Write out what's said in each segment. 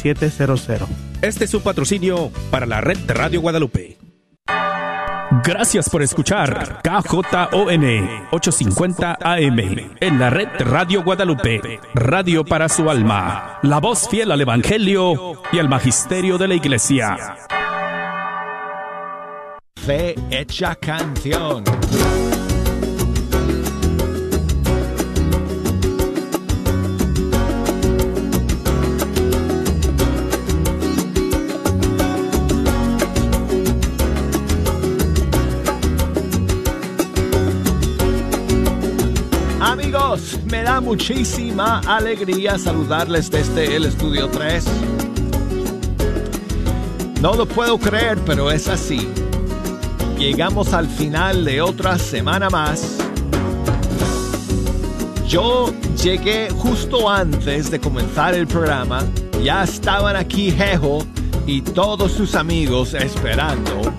700. Este es su patrocinio para la red de Radio Guadalupe. Gracias por escuchar KJON 850 AM en la red de Radio Guadalupe, radio para su alma, la voz fiel al Evangelio y al Magisterio de la Iglesia. Fe hecha canción. Me da muchísima alegría saludarles desde el estudio 3. No lo puedo creer, pero es así. Llegamos al final de otra semana más. Yo llegué justo antes de comenzar el programa. Ya estaban aquí Jejo y todos sus amigos esperando.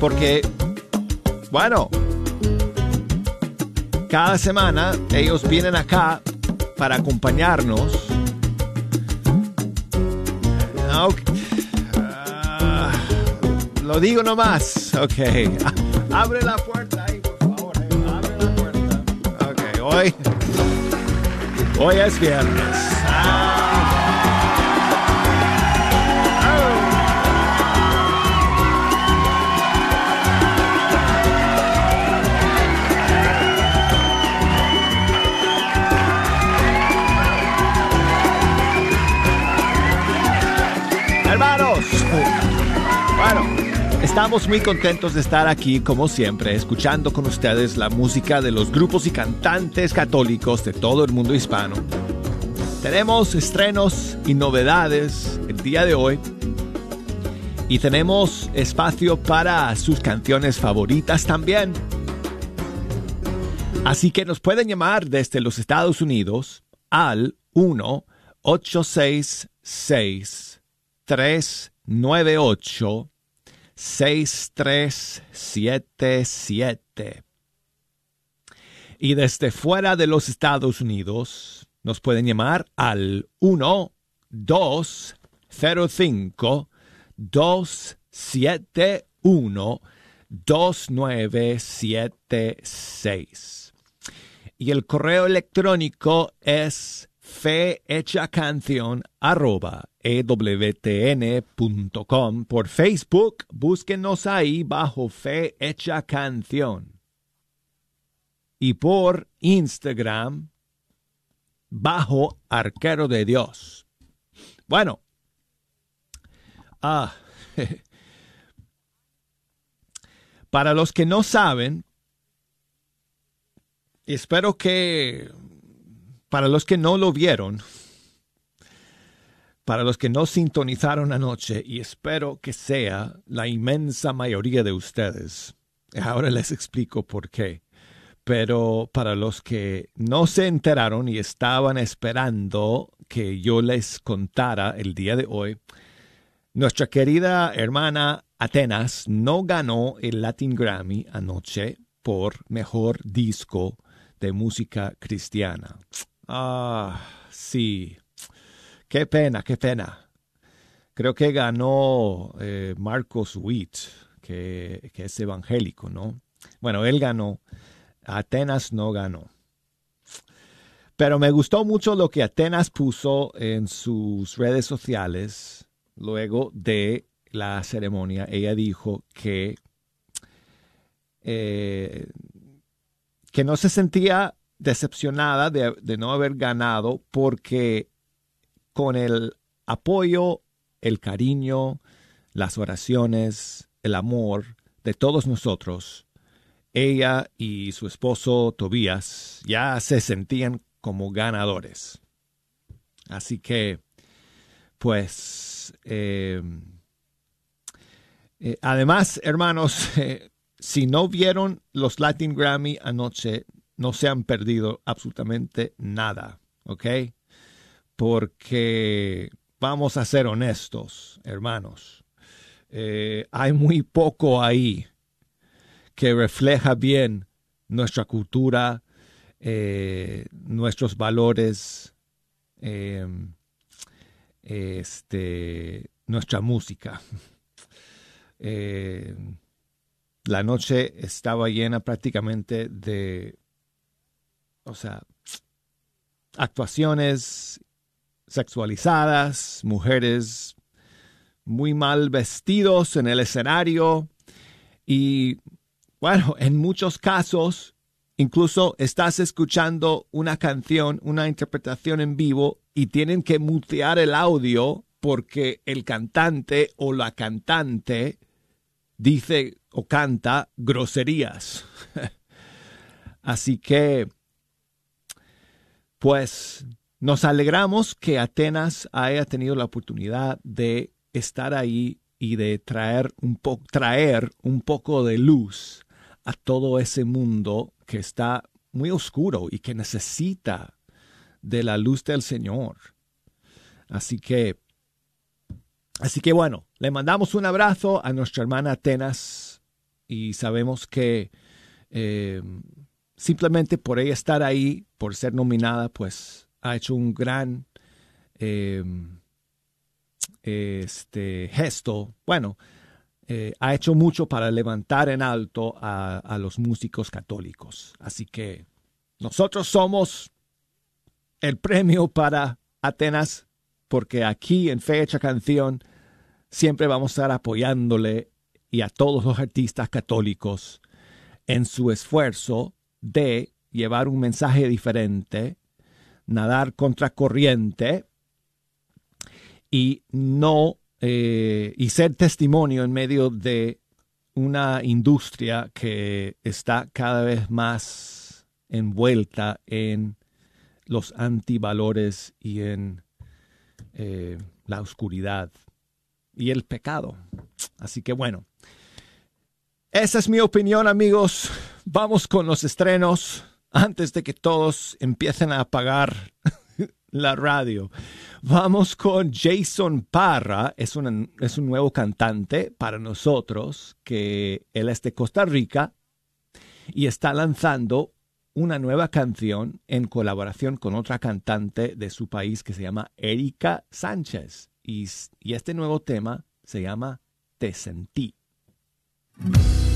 Porque, bueno, cada semana ellos vienen acá para acompañarnos. Ok. Ah, lo digo nomás. Ok. Abre la puerta ahí, por favor. Abre la puerta. Ok, hoy. Hoy es viernes. Estamos muy contentos de estar aquí, como siempre, escuchando con ustedes la música de los grupos y cantantes católicos de todo el mundo hispano. Tenemos estrenos y novedades el día de hoy. Y tenemos espacio para sus canciones favoritas también. Así que nos pueden llamar desde los Estados Unidos al 1 866 398 6377. Y desde fuera de los Estados Unidos nos pueden llamar al 1 205 271 2976. Y el correo electrónico es fehechacanción arroba ewtn.com. Por Facebook, búsquenos ahí bajo Fe Hecha Canción. Y por Instagram, bajo Arquero de Dios. Bueno, ah, para los que no saben, espero que para los que no lo vieron, para los que no sintonizaron anoche, y espero que sea la inmensa mayoría de ustedes, ahora les explico por qué, pero para los que no se enteraron y estaban esperando que yo les contara el día de hoy, nuestra querida hermana Atenas no ganó el Latin Grammy anoche por mejor disco de música cristiana. Ah, sí. Qué pena, qué pena. Creo que ganó eh, Marcos Witt, que, es evangélico, ¿no? Bueno, él ganó. Atenas no ganó. Pero me gustó mucho lo que Atenas puso en sus redes sociales luego de la ceremonia. Ella dijo que, eh, que no se sentía decepcionada de, no haber ganado porque con el apoyo, el cariño, las oraciones, el amor de todos nosotros, ella y su esposo Tobías ya se sentían como ganadores. Así que, pues, eh, eh, además, hermanos, si no vieron los Latin Grammy anoche, no se han perdido absolutamente nada, ¿ok? porque vamos a ser honestos, hermanos, eh, hay muy poco ahí que refleja bien nuestra cultura, eh, nuestros valores, eh, este, nuestra música. Eh, la noche estaba llena prácticamente de, o sea, actuaciones sexualizadas, mujeres muy mal vestidos en el escenario y bueno, en muchos casos incluso estás escuchando una canción, una interpretación en vivo y tienen que mutear el audio porque el cantante o la cantante dice o canta groserías. Así que, pues, nos alegramos que Atenas haya tenido la oportunidad de estar ahí y de traer un, traer un poco de luz a todo ese mundo que está muy oscuro y que necesita de la luz del Señor. Así que, así que bueno, le mandamos un abrazo a nuestra hermana Atenas y sabemos que eh, simplemente por ella estar ahí, por ser nominada, pues ha hecho un gran eh, este gesto. Bueno, eh, ha hecho mucho para levantar en alto a, a los músicos católicos. Así que nosotros somos el premio para Atenas, porque aquí en Fecha Canción siempre vamos a estar apoyándole y a todos los artistas católicos en su esfuerzo de llevar un mensaje diferente, nadar contracorriente y no eh, y ser testimonio en medio de una industria que está cada vez más envuelta en los antivalores y en eh, la oscuridad y el pecado. Así que bueno, esa es mi opinión amigos. Vamos con los estrenos antes de que todos empiecen a apagar la radio. Vamos con Jason Parra, es, es un nuevo cantante para nosotros, que él es de Costa Rica y está lanzando una nueva canción en colaboración con otra cantante de su país que se llama Erika Sánchez. Y, y este nuevo tema se llama Te sentí. Mm-hmm.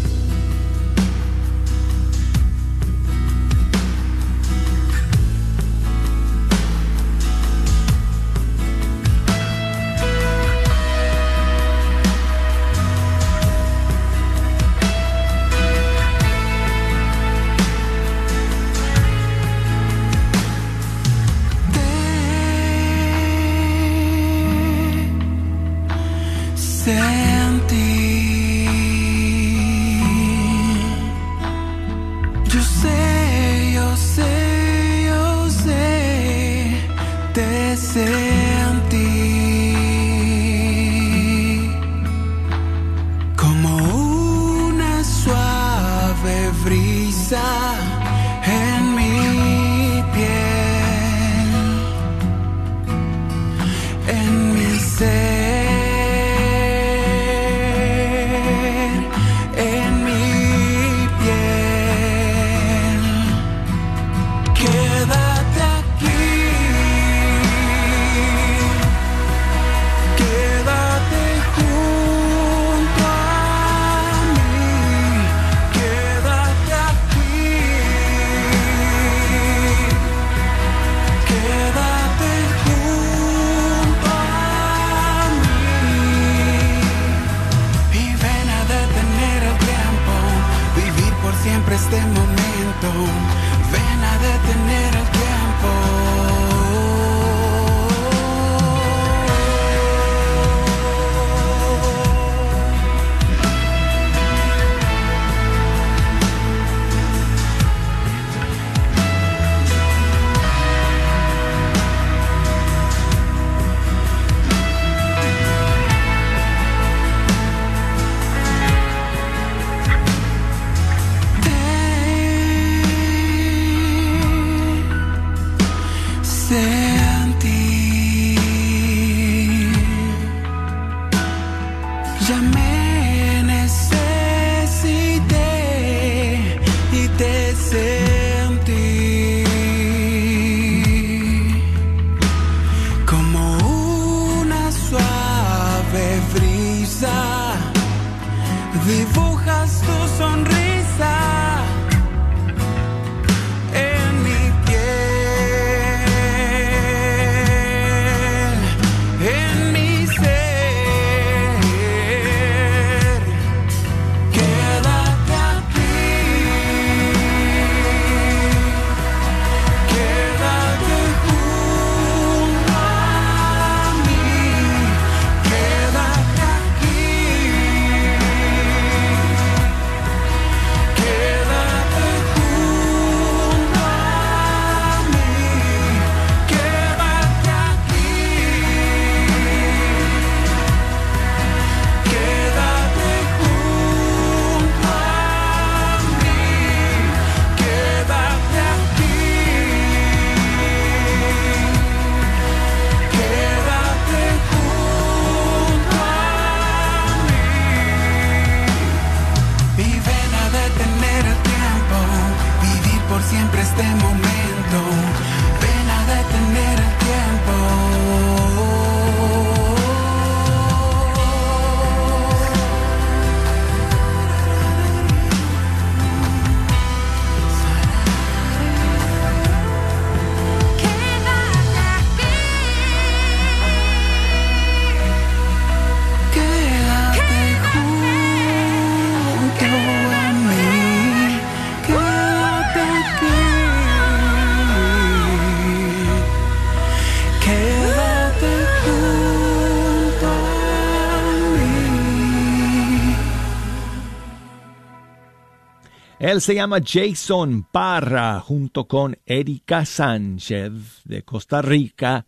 Él se llama Jason Parra junto con Erika Sánchez de Costa Rica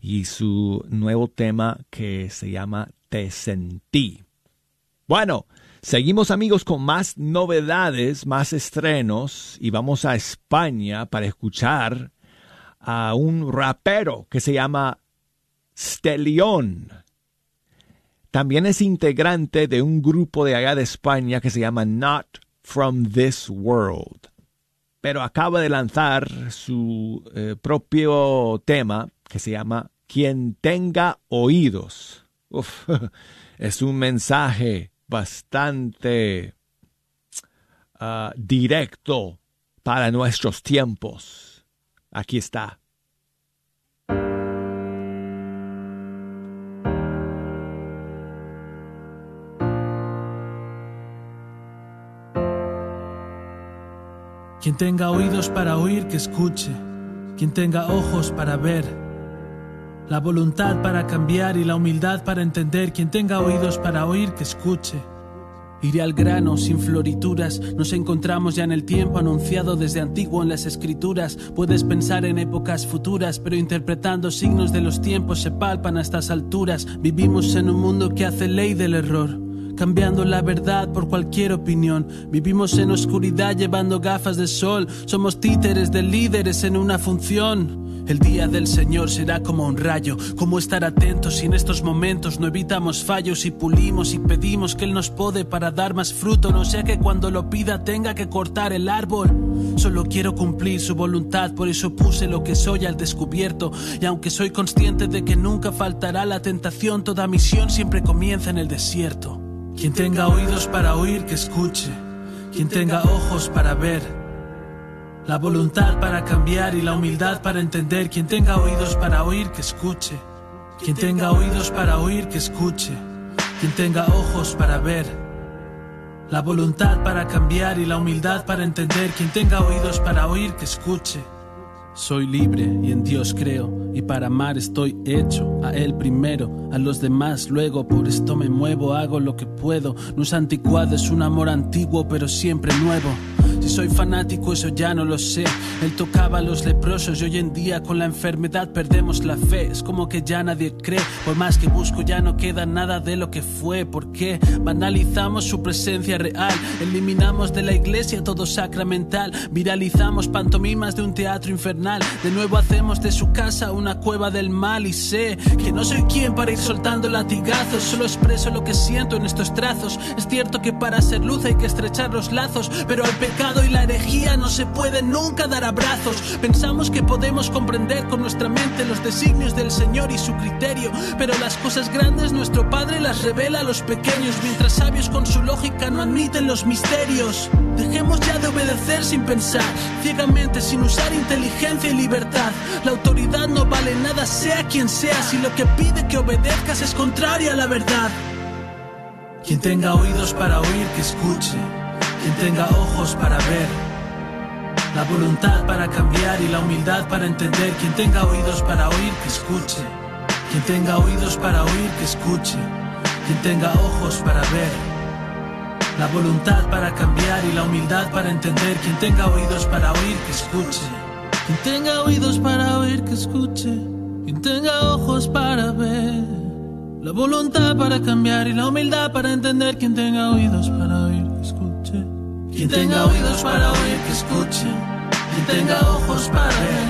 y su nuevo tema que se llama Te sentí. Bueno, seguimos amigos con más novedades, más estrenos y vamos a España para escuchar a un rapero que se llama Stelion. También es integrante de un grupo de allá de España que se llama Not from This World. Pero acaba de lanzar su eh, propio tema que se llama Quien tenga oídos. es un mensaje bastante ah, directo para nuestros tiempos. Aquí está. Quien tenga oídos para oír, que escuche. Quien tenga ojos para ver. La voluntad para cambiar y la humildad para entender. Quien tenga oídos para oír, que escuche. Iré al grano, sin florituras. Nos encontramos ya en el tiempo anunciado desde antiguo en las escrituras. Puedes pensar en épocas futuras, pero interpretando signos de los tiempos se palpan a estas alturas. Vivimos en un mundo que hace ley del error cambiando la verdad por cualquier opinión. Vivimos en oscuridad llevando gafas de sol, somos títeres de líderes en una función. El día del Señor será como un rayo, como estar atentos si en estos momentos no evitamos fallos y pulimos y pedimos que Él nos pode para dar más fruto, no sea que cuando lo pida tenga que cortar el árbol. Solo quiero cumplir su voluntad, por eso puse lo que soy al descubierto. Y aunque soy consciente de que nunca faltará la tentación, toda misión siempre comienza en el desierto. Quien tenga oídos para oír, que escuche. Quien tenga ojos para ver. La voluntad para cambiar y la humildad para entender. Quien tenga oídos para oír, que escuche. Quien tenga oídos para oír, que escuche. Quien tenga ojos para ver. La voluntad para cambiar y la humildad para entender. Quien tenga oídos para oír, que escuche. Soy libre y en Dios creo, y para amar estoy hecho, a Él primero, a los demás luego, por esto me muevo, hago lo que puedo, no es anticuado, es un amor antiguo pero siempre nuevo. Soy fanático, eso ya no lo sé. Él tocaba a los leprosos y hoy en día con la enfermedad perdemos la fe. Es como que ya nadie cree. Por más que busco, ya no queda nada de lo que fue. ¿Por qué? Banalizamos su presencia real. Eliminamos de la iglesia todo sacramental. Viralizamos pantomimas de un teatro infernal. De nuevo hacemos de su casa una cueva del mal. Y sé que no soy quien para ir soltando latigazos. Solo expreso lo que siento en estos trazos. Es cierto que para ser luz hay que estrechar los lazos. Pero al pecado y la herejía no se puede nunca dar abrazos. Pensamos que podemos comprender con nuestra mente los designios del Señor y su criterio, pero las cosas grandes nuestro Padre las revela a los pequeños, mientras sabios con su lógica no admiten los misterios. Dejemos ya de obedecer sin pensar, ciegamente sin usar inteligencia y libertad. La autoridad no vale nada, sea quien sea, si lo que pide que obedezcas es contrario a la verdad. Quien tenga oídos para oír, que escuche. Quien tenga ojos para ver. La voluntad para cambiar y la humildad para entender. Quien tenga oídos para oír, que escuche. Quien tenga oídos para oír, que escuche. Quien tenga ojos para ver. La voluntad para cambiar y la humildad para entender. Quien tenga oídos para oír, que escuche. Quien tenga oídos para oír, que escuche. Quien tenga ojos para ver. La voluntad para cambiar y la humildad para entender. Quien tenga oídos para. Quien tenga oídos para oír, que escuche. Quien tenga ojos para ver.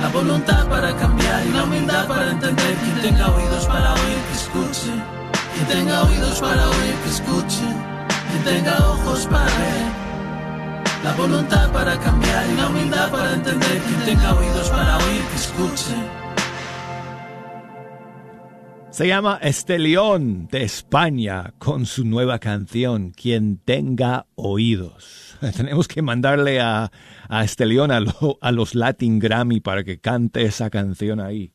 La voluntad para cambiar y la humildad para entender. Quien tenga oídos para oír, que escuche. Quien tenga oídos para oír, que escuche. Quien tenga ojos para ver. La voluntad para cambiar y la humildad para entender. Quien tenga oídos para oír, que escuche. Se llama Estelión de España con su nueva canción, Quien tenga oídos. Tenemos que mandarle a, a Estelión a, a los Latin Grammy para que cante esa canción ahí.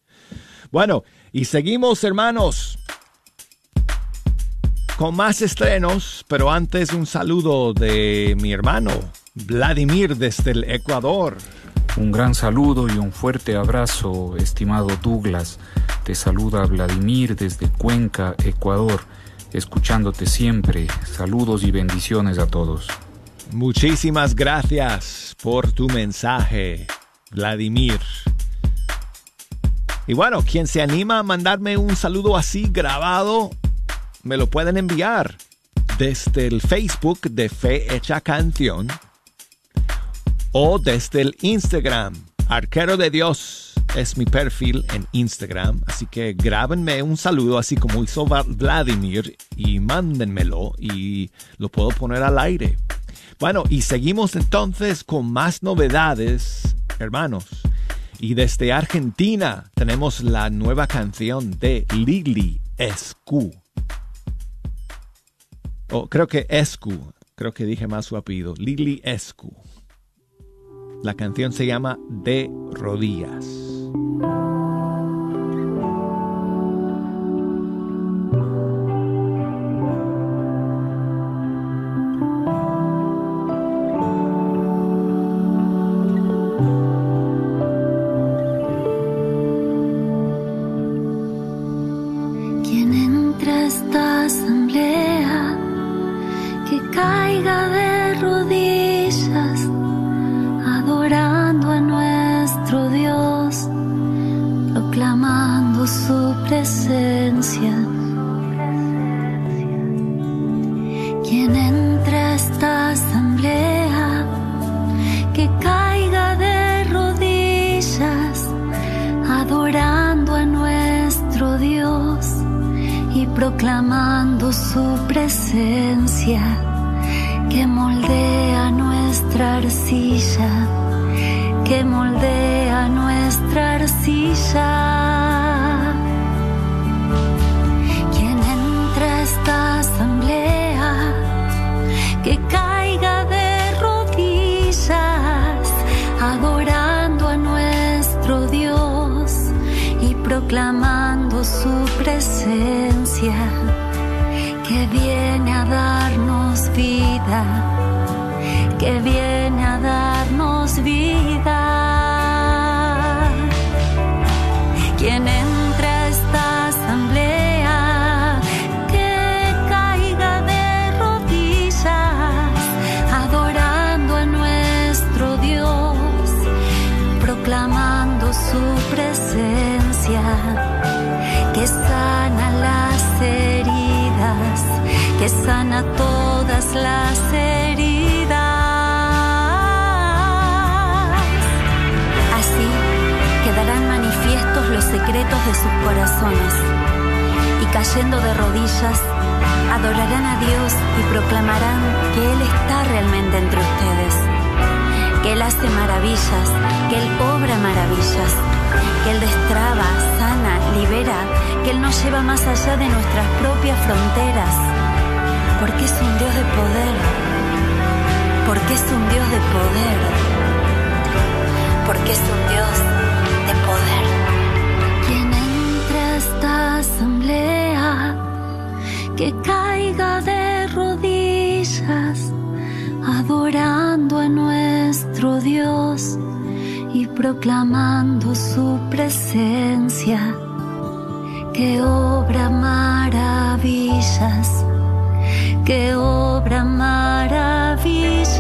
Bueno, y seguimos hermanos con más estrenos, pero antes un saludo de mi hermano Vladimir desde el Ecuador. Un gran saludo y un fuerte abrazo, estimado Douglas. Te saluda Vladimir desde Cuenca, Ecuador, escuchándote siempre. Saludos y bendiciones a todos. Muchísimas gracias por tu mensaje, Vladimir. Y bueno, quien se anima a mandarme un saludo así grabado, me lo pueden enviar desde el Facebook de Fe Hecha Canción o desde el Instagram. Arquero de Dios es mi perfil en Instagram, así que grábenme un saludo así como hizo Vladimir y mándenmelo y lo puedo poner al aire. Bueno, y seguimos entonces con más novedades, hermanos. Y desde Argentina tenemos la nueva canción de Lili Escu. Oh, creo que Escu, creo que dije más su apellido, Lili Escu. La canción se llama De rodillas. proclamando su presencia que viene a darnos vida, que viene sana todas las heridas. Así quedarán manifiestos los secretos de sus corazones. Y cayendo de rodillas adorarán a Dios y proclamarán que Él está realmente entre ustedes, que Él hace maravillas, que Él obra maravillas, que Él destraba, sana, libera, que Él nos lleva más allá de nuestras propias fronteras porque es un Dios de poder, porque es un Dios de poder, porque es un Dios de poder. Quien entre a esta asamblea, que caiga de rodillas, adorando a nuestro Dios y proclamando su presencia, que obra maravillas, que obra maravillas.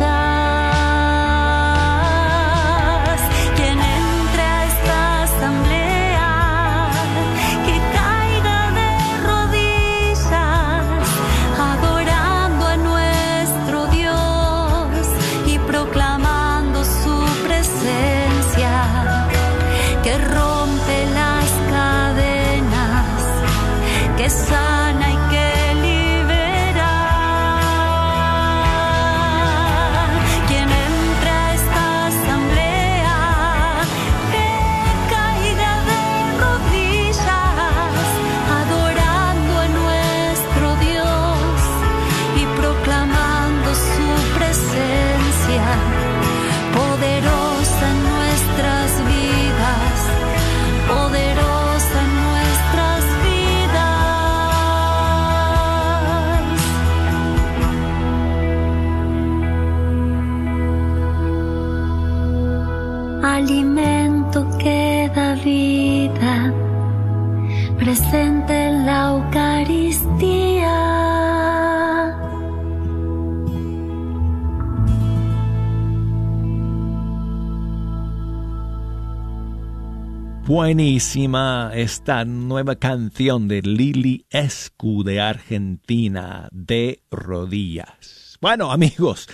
Buenísima esta nueva canción de Lili Escu de Argentina, de rodillas. Bueno, amigos,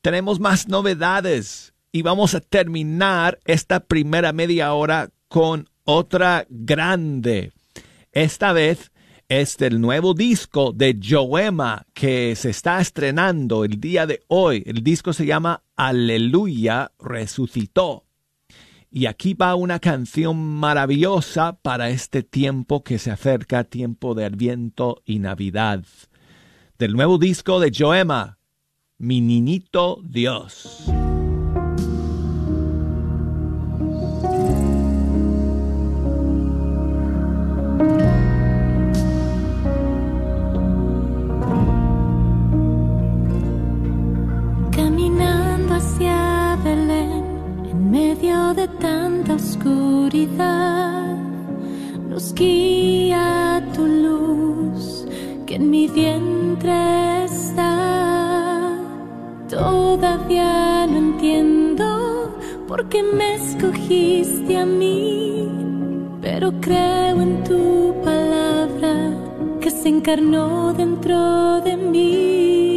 tenemos más novedades y vamos a terminar esta primera media hora con otra grande. Esta vez es del nuevo disco de Joema que se está estrenando el día de hoy. El disco se llama Aleluya Resucitó. Y aquí va una canción maravillosa para este tiempo que se acerca, tiempo de Adviento y Navidad. Del nuevo disco de Joema, Mi Niñito Dios. De tanta oscuridad, nos guía tu luz que en mi vientre está. Todavía no entiendo por qué me escogiste a mí, pero creo en tu palabra que se encarnó dentro de mí.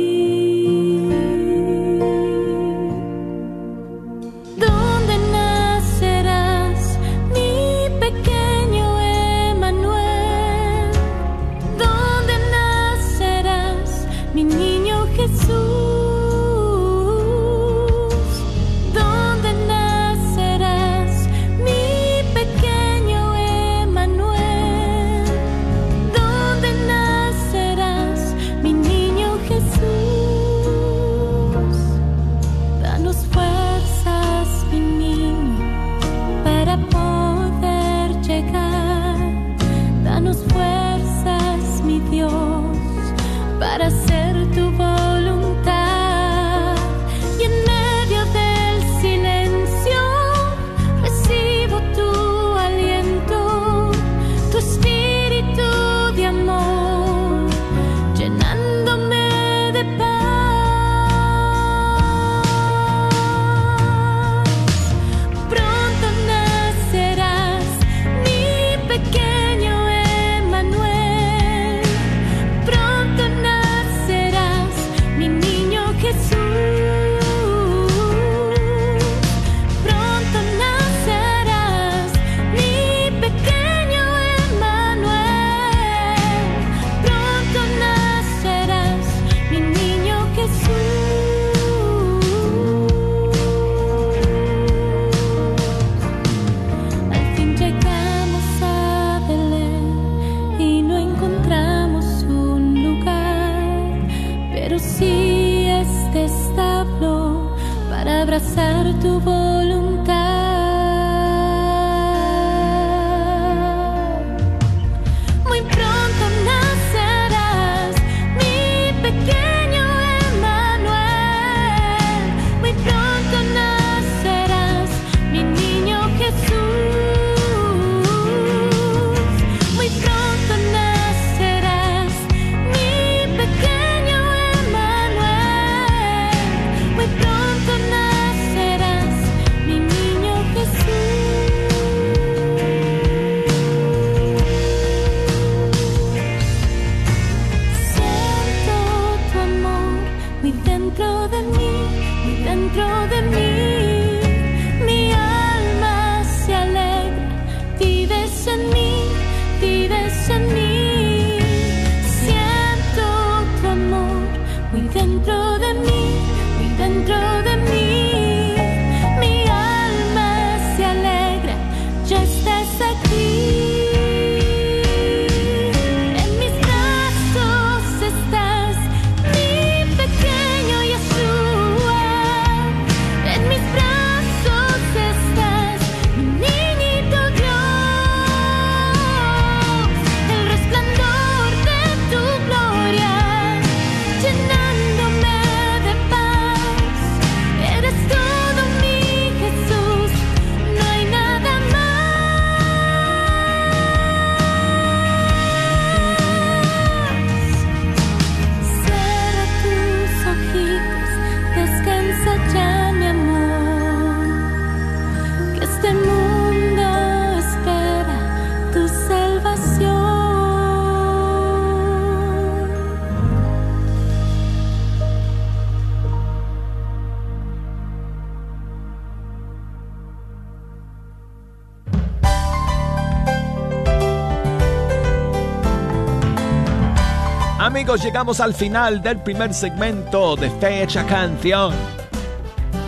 Llegamos al final del primer segmento de Fecha Canción.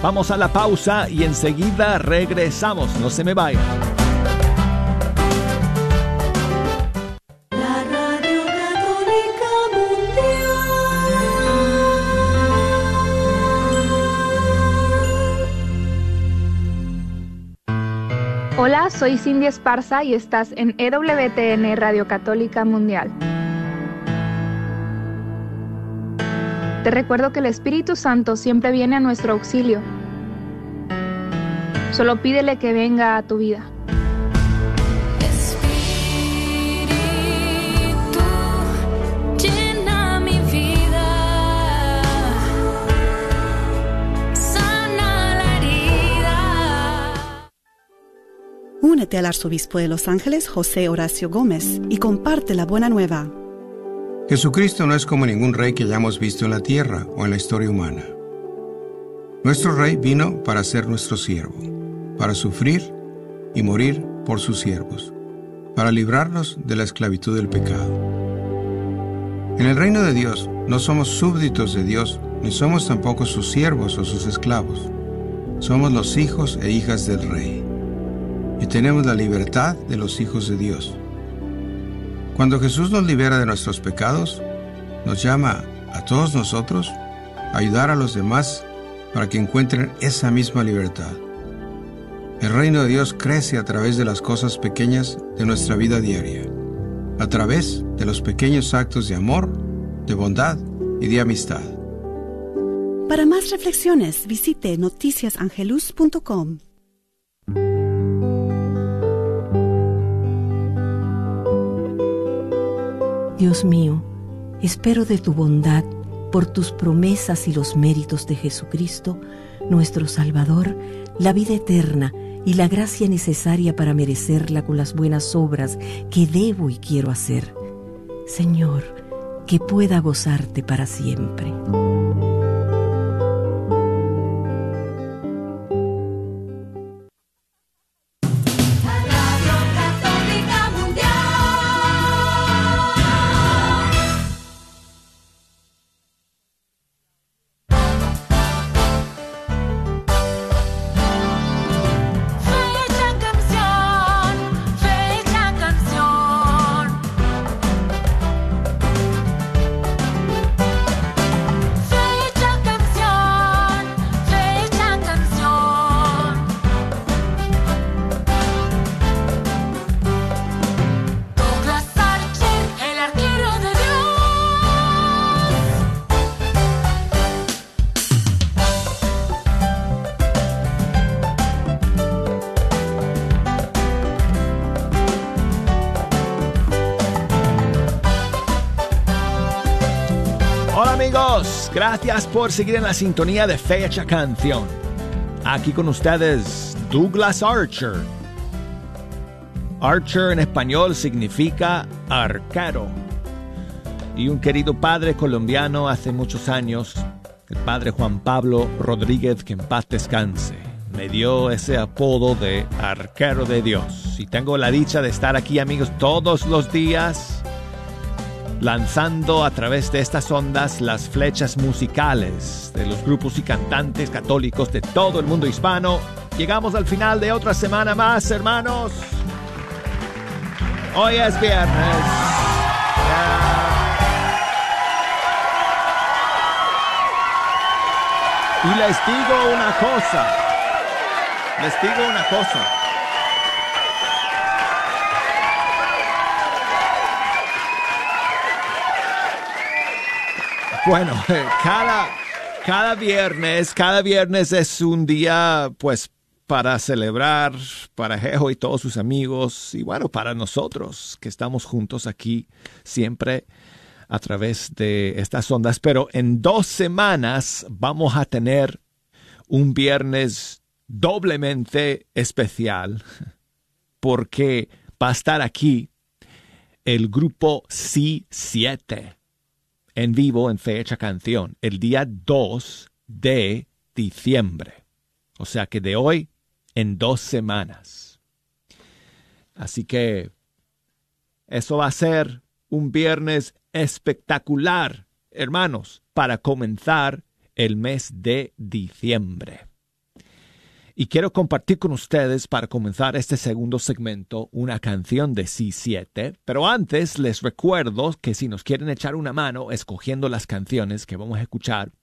Vamos a la pausa y enseguida regresamos. No se me vayan. La Radio Católica Mundial. Hola, soy Cindy Esparza y estás en EWTN Radio Católica Mundial. Te recuerdo que el Espíritu Santo siempre viene a nuestro auxilio. Solo pídele que venga a tu vida. llena mi vida, sana la herida. Únete al arzobispo de Los Ángeles, José Horacio Gómez, y comparte la buena nueva. Jesucristo no es como ningún rey que hayamos visto en la tierra o en la historia humana. Nuestro rey vino para ser nuestro siervo, para sufrir y morir por sus siervos, para librarnos de la esclavitud del pecado. En el reino de Dios no somos súbditos de Dios, ni somos tampoco sus siervos o sus esclavos. Somos los hijos e hijas del rey. Y tenemos la libertad de los hijos de Dios. Cuando Jesús nos libera de nuestros pecados, nos llama a todos nosotros a ayudar a los demás para que encuentren esa misma libertad. El reino de Dios crece a través de las cosas pequeñas de nuestra vida diaria, a través de los pequeños actos de amor, de bondad y de amistad. Para más reflexiones, visite noticiasangelus.com. Dios mío, espero de tu bondad, por tus promesas y los méritos de Jesucristo, nuestro Salvador, la vida eterna y la gracia necesaria para merecerla con las buenas obras que debo y quiero hacer. Señor, que pueda gozarte para siempre. Gracias por seguir en la sintonía de Fecha Canción. Aquí con ustedes Douglas Archer. Archer en español significa arquero. Y un querido padre colombiano hace muchos años, el padre Juan Pablo Rodríguez, que en paz descanse, me dio ese apodo de arquero de Dios. Y tengo la dicha de estar aquí amigos todos los días lanzando a través de estas ondas las flechas musicales de los grupos y cantantes católicos de todo el mundo hispano. Llegamos al final de otra semana más, hermanos. Hoy es viernes. Y les digo una cosa. Les digo una cosa. Bueno, cada, cada viernes, cada viernes es un día, pues, para celebrar para Jejo y todos sus amigos, y bueno, para nosotros que estamos juntos aquí siempre a través de estas ondas. Pero en dos semanas vamos a tener un viernes doblemente especial, porque va a estar aquí el grupo C7 en vivo en fecha canción el día 2 de diciembre. O sea que de hoy en dos semanas. Así que eso va a ser un viernes espectacular, hermanos, para comenzar el mes de diciembre. Y quiero compartir con ustedes para comenzar este segundo segmento una canción de C7, pero antes les recuerdo que si nos quieren echar una mano escogiendo las canciones que vamos a escuchar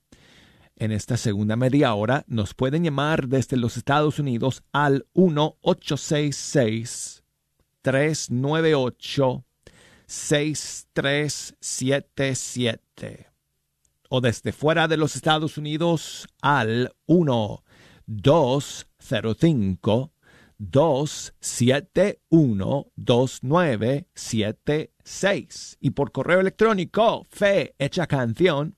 en esta segunda media hora, nos pueden llamar desde los Estados Unidos al 1-866-398-6377 o desde fuera de los Estados Unidos al 1 205 271 2976 y por correo electrónico fe hecha canción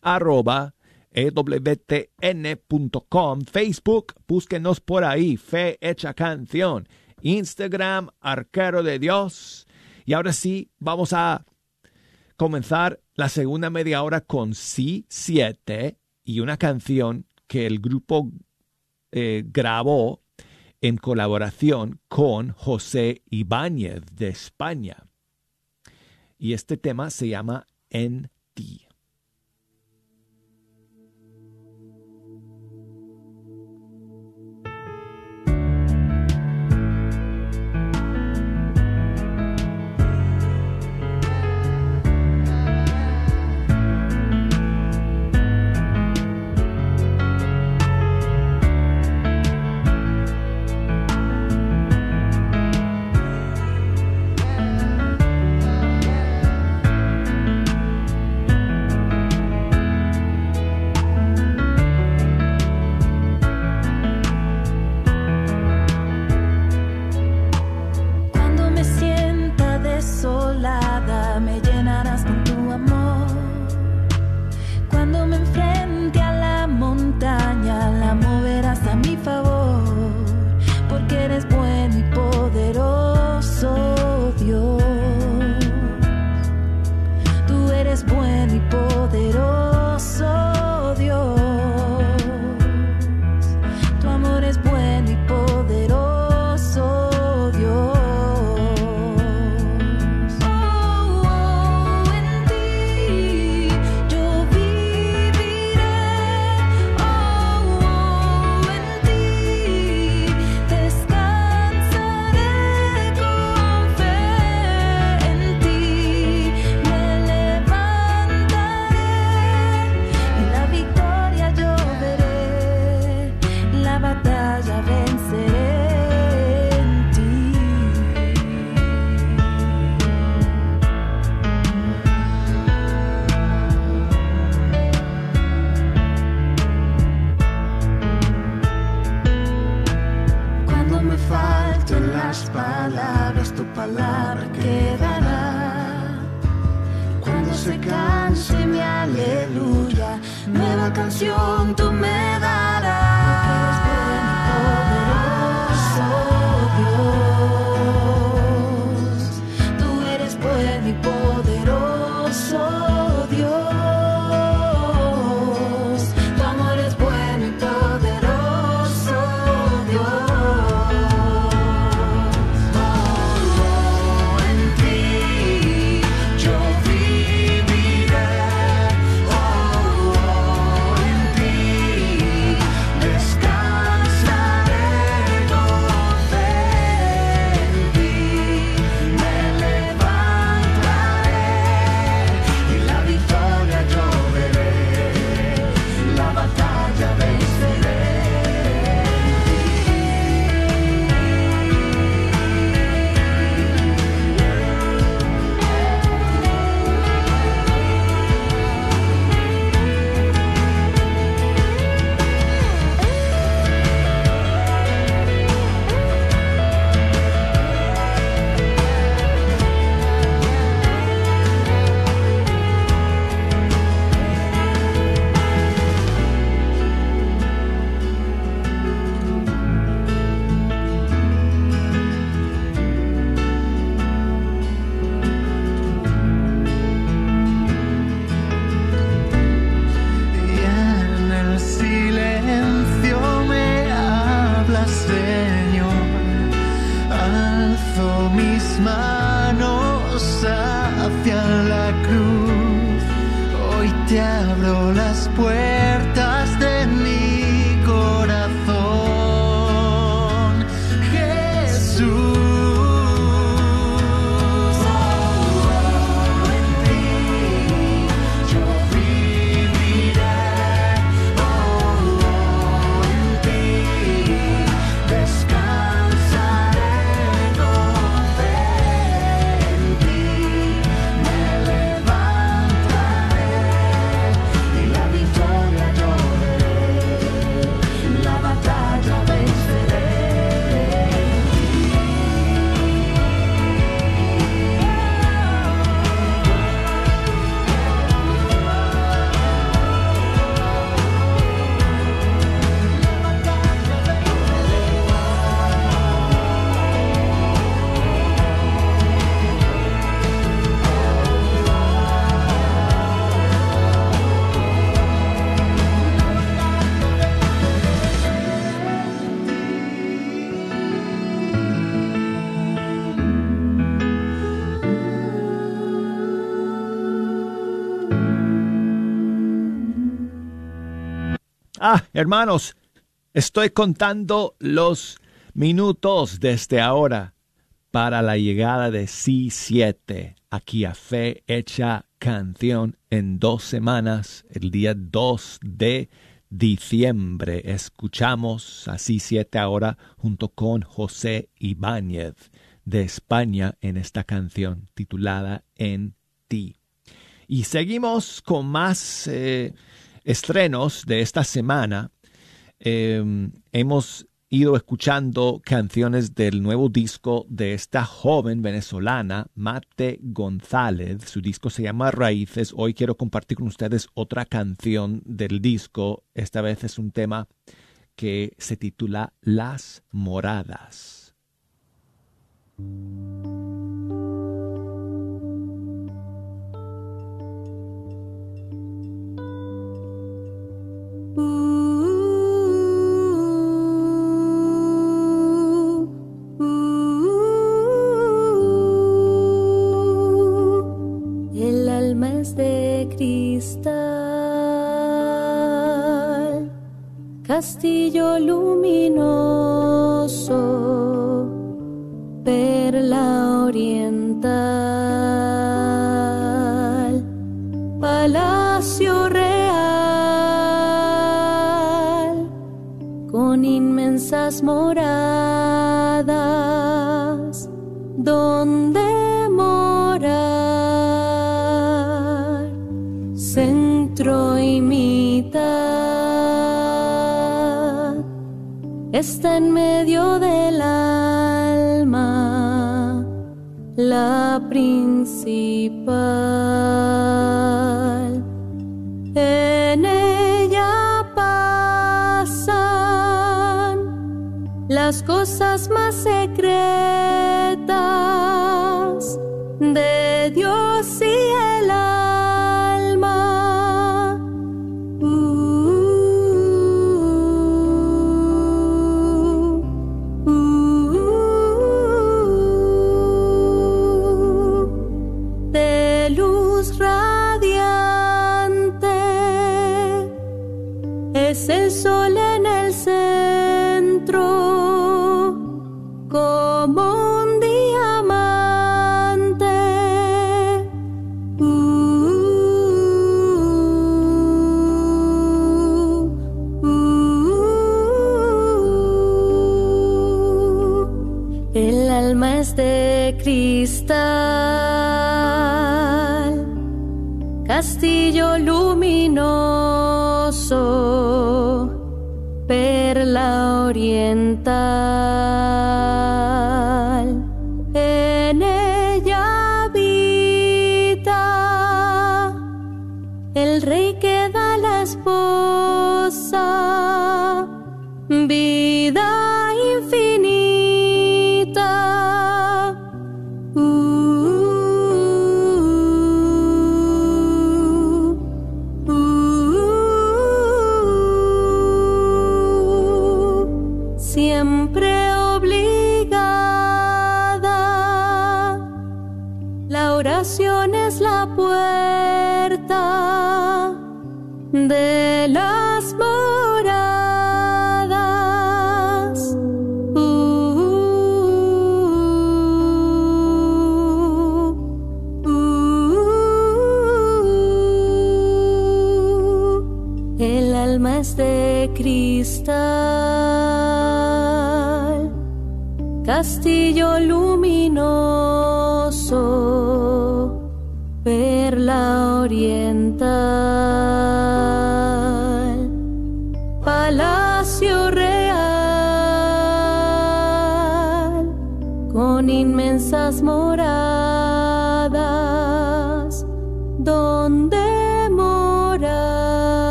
arroba ewtn.com Facebook, búsquenos por ahí, fe hecha canción, Instagram, arquero de Dios. Y ahora sí, vamos a comenzar la segunda media hora con c 7 y una canción que el grupo eh, grabó en colaboración con José Ibáñez de España. Y este tema se llama En ti. Hermanos, estoy contando los minutos desde ahora para la llegada de C7 aquí a Fe Hecha Canción en dos semanas, el día 2 de diciembre. Escuchamos a C7 ahora junto con José Ibáñez de España en esta canción titulada En ti. Y seguimos con más eh, estrenos de esta semana, em, hemos ido escuchando canciones del nuevo disco de esta joven venezolana, Mate González. Su disco se llama Raíces. Hoy quiero compartir con ustedes otra canción del disco. Esta vez es un tema que se titula Las Moradas. Castillo luminoso, perla oriental, moradas, donde morar, centro y mitad, está en medio del alma, la principal. Las cosas más cristal, castillo luminoso,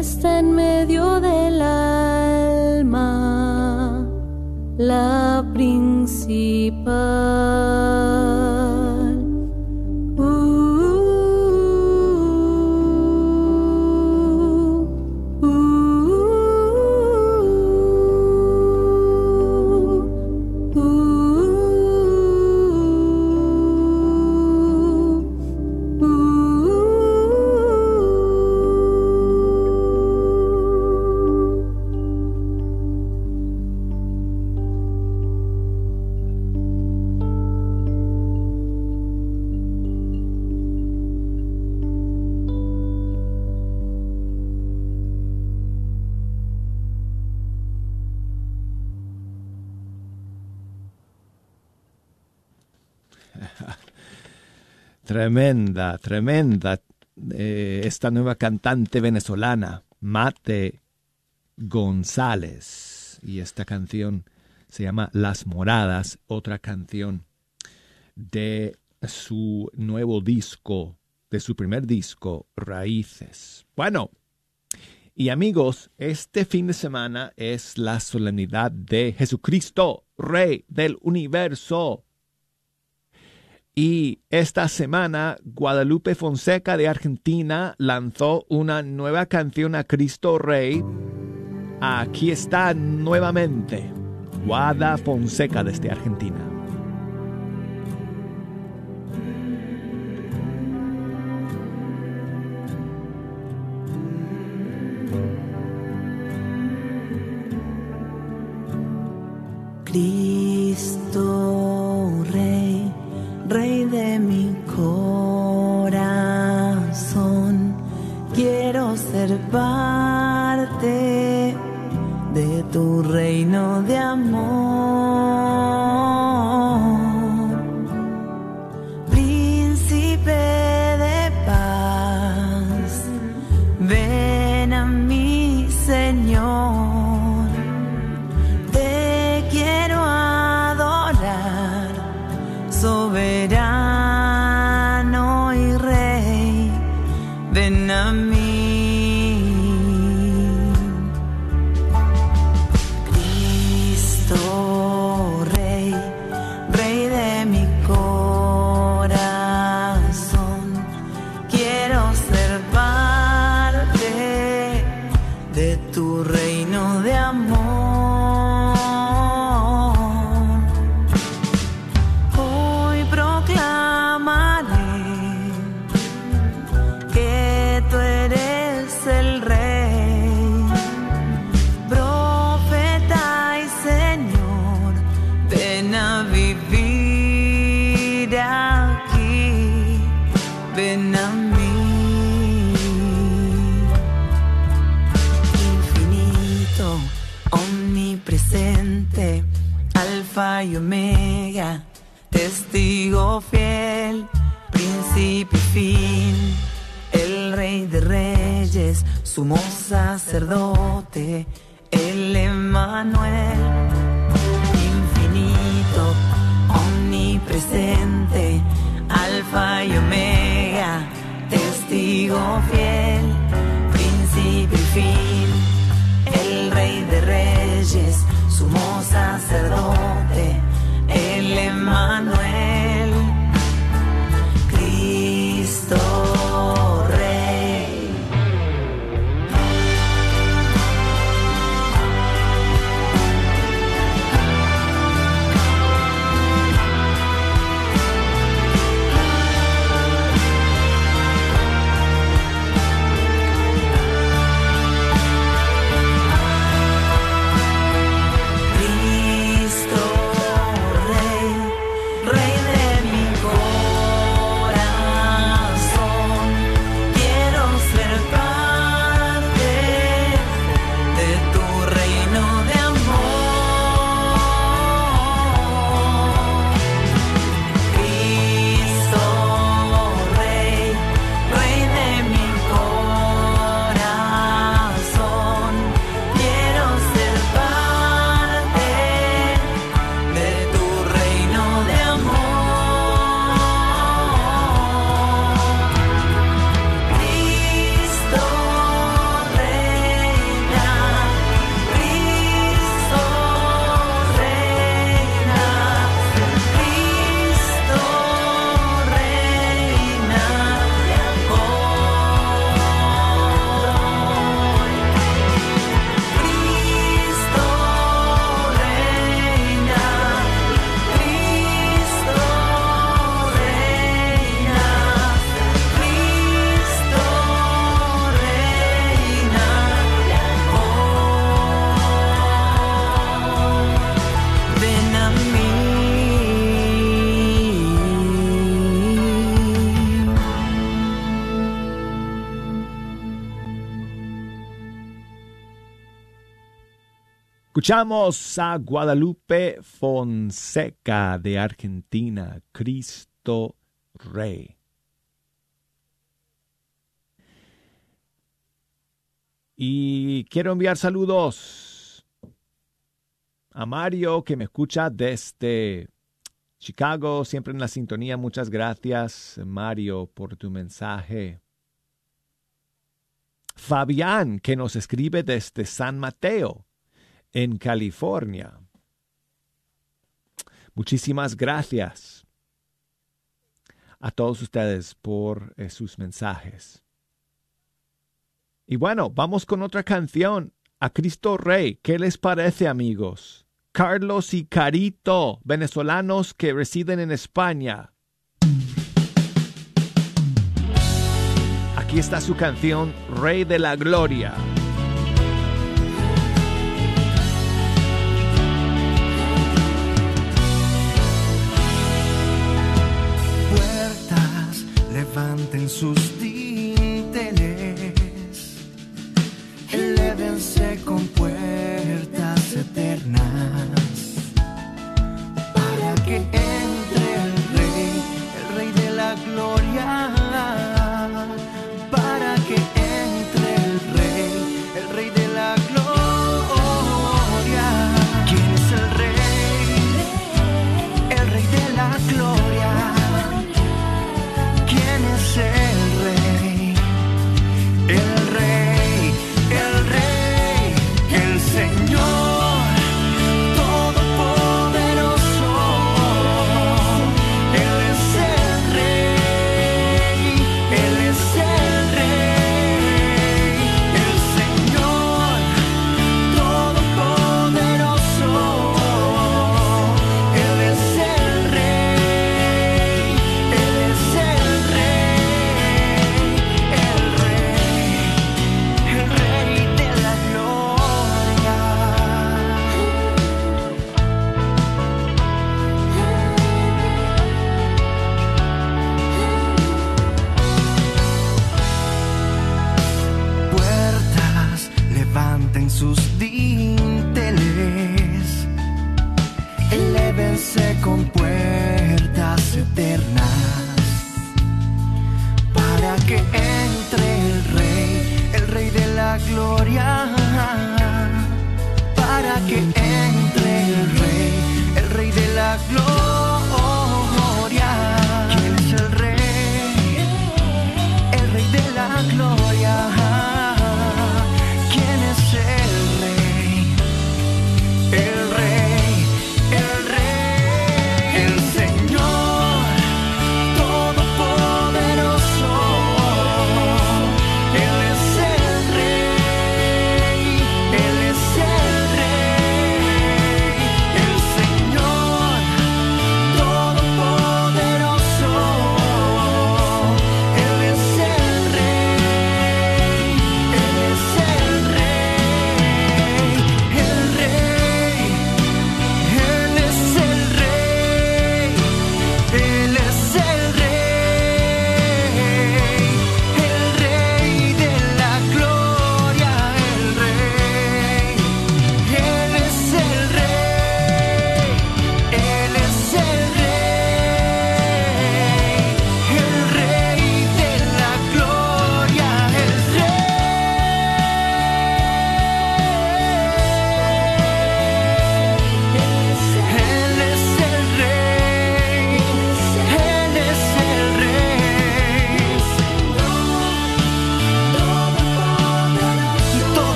está en medio del alma, la principal. Tremenda, tremenda. eh, esta nueva cantante venezolana, Mate González. Y esta canción se llama Las Moradas, otra canción de su nuevo disco, de su primer disco, Raíces. Bueno, y amigos, este fin de semana es la solemnidad de Jesucristo, Rey del Universo. Y esta semana Guadalupe Fonseca de Argentina lanzó una nueva canción a Cristo Rey. Aquí está nuevamente Guada Fonseca desde Argentina. Cristo Rey de mi corazón, quiero ser parte de tu reino de amor. amigo fiel, principio y fin, el rey de reyes, sumo sacerdote, el Emanuel. Escuchamos a Guadalupe Fonseca de Argentina, Cristo Rey. Y quiero enviar saludos a Mario que me escucha desde Chicago, siempre en la sintonía. Muchas gracias, Mario, por tu mensaje. Fabián, que nos escribe desde San Mateo en California. Muchísimas gracias a todos ustedes por eh, sus mensajes. Y bueno, vamos con otra canción, a Cristo Rey. ¿Qué les parece amigos? Carlos y Carito, venezolanos que residen en España. Aquí está su canción Rey de la Gloria. Sus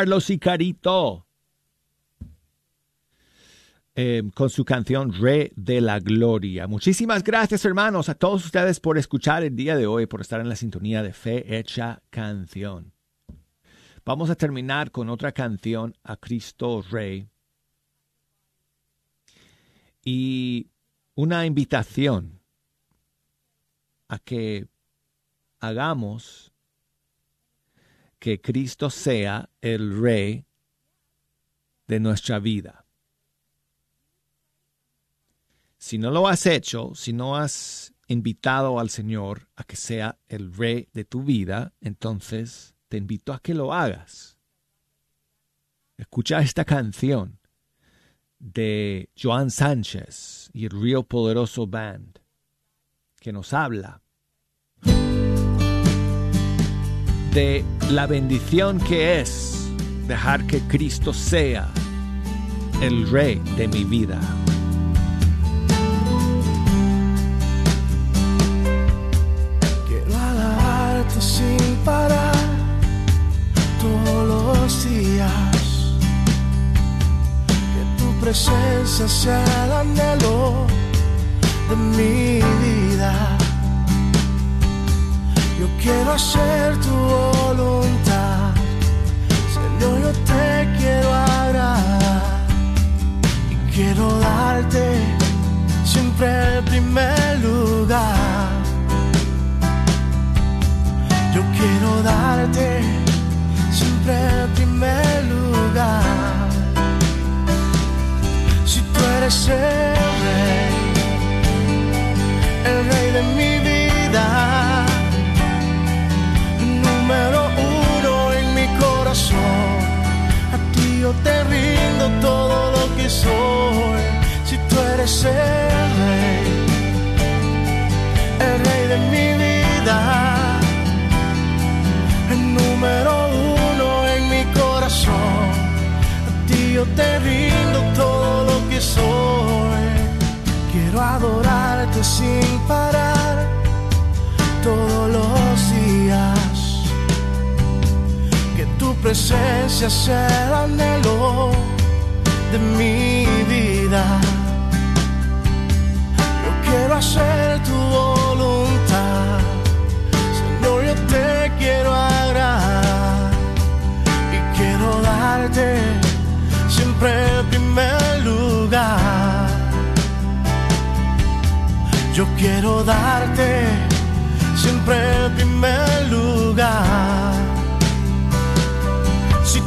Carlos Icarito. eh, con su canción Rey de la Gloria. Muchísimas gracias, hermanos, a todos ustedes por escuchar el día de hoy, por estar en la sintonía de Fe Hecha Canción. Vamos a terminar con otra canción a Cristo Rey y una invitación a que hagamos que Cristo sea el Rey de nuestra vida. Si no lo has hecho, si no has invitado al Señor a que sea el Rey de tu vida, entonces te invito a que lo hagas. Escucha esta canción de Joan Sánchez y el Río Poderoso Band que nos habla de la bendición que es dejar que Cristo sea el Rey de mi vida. Quiero alabarte sin parar todos los días. Que tu presencia sea el anhelo de mi vida. Quiero hacer tu voluntad. Señor, yo te quiero agradar. Y quiero darte siempre el primer lugar. Yo quiero darte siempre el primer lugar. Si tú eres el rey, el rey de mi vida, A ti yo te rindo todo lo que soy. Si tú eres el rey, el rey de mi vida el número uno en mi corazón. A ti yo te rindo todo lo que soy. Quiero adorarte sin parar todos los días. Presencia sea el anhelo de mi vida. Yo quiero hacer tu voluntad. Señor, yo te quiero agradar y quiero darte siempre el primer lugar. Yo quiero darte siempre el primer lugar.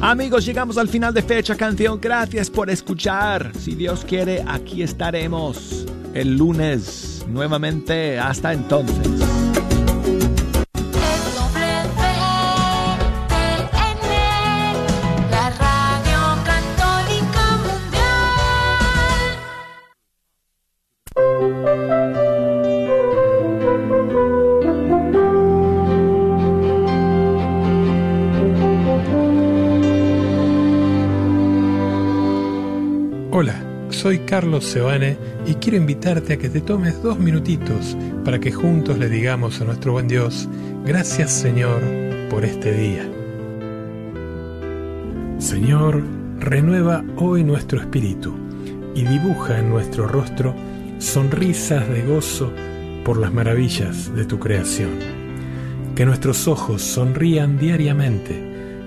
Amigos, llegamos al final de Fecha Canción. Gracias por escuchar. Si Dios quiere, aquí estaremos el lunes nuevamente. Hasta entonces. Carlos Sebane y quiero invitarte a que te tomes dos minutitos para que juntos le digamos a nuestro buen Dios, gracias Señor por este día. Señor, renueva hoy nuestro espíritu y dibuja en nuestro rostro sonrisas de gozo por las maravillas de tu creación. Que nuestros ojos sonrían diariamente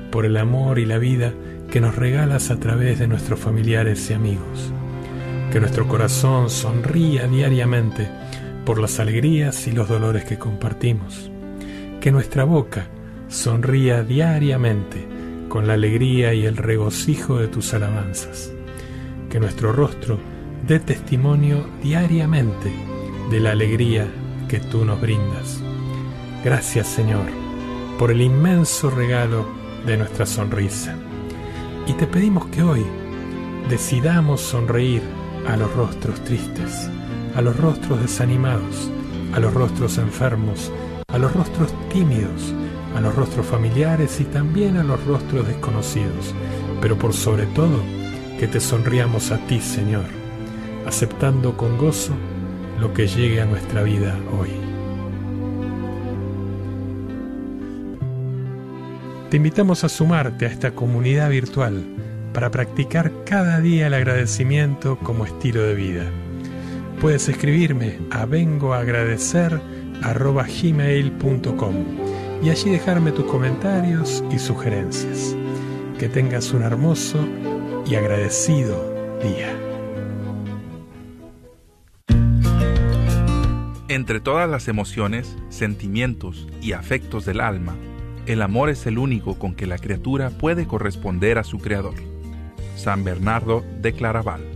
por el amor y la vida que nos regalas a través de nuestros familiares y amigos. Que nuestro corazón sonría diariamente por las alegrías y los dolores que compartimos. Que nuestra boca sonría diariamente con la alegría y el regocijo de tus alabanzas. Que nuestro rostro dé testimonio diariamente de la alegría que tú nos brindas. Gracias Señor por el inmenso regalo de nuestra sonrisa. Y te pedimos que hoy decidamos sonreír a los rostros tristes, a los rostros desanimados, a los rostros enfermos, a los rostros tímidos, a los rostros familiares y también a los rostros desconocidos, pero por sobre todo que te sonriamos a ti, Señor, aceptando con gozo lo que llegue a nuestra vida hoy. Te invitamos a sumarte a esta comunidad virtual para practicar cada día el agradecimiento como estilo de vida. Puedes escribirme a vengoagradecer.gmail.com y allí dejarme tus comentarios y sugerencias. Que tengas un hermoso y agradecido día. Entre todas las emociones, sentimientos y afectos del alma, el amor es el único con que la criatura puede corresponder a su creador. San Bernardo de Claraval.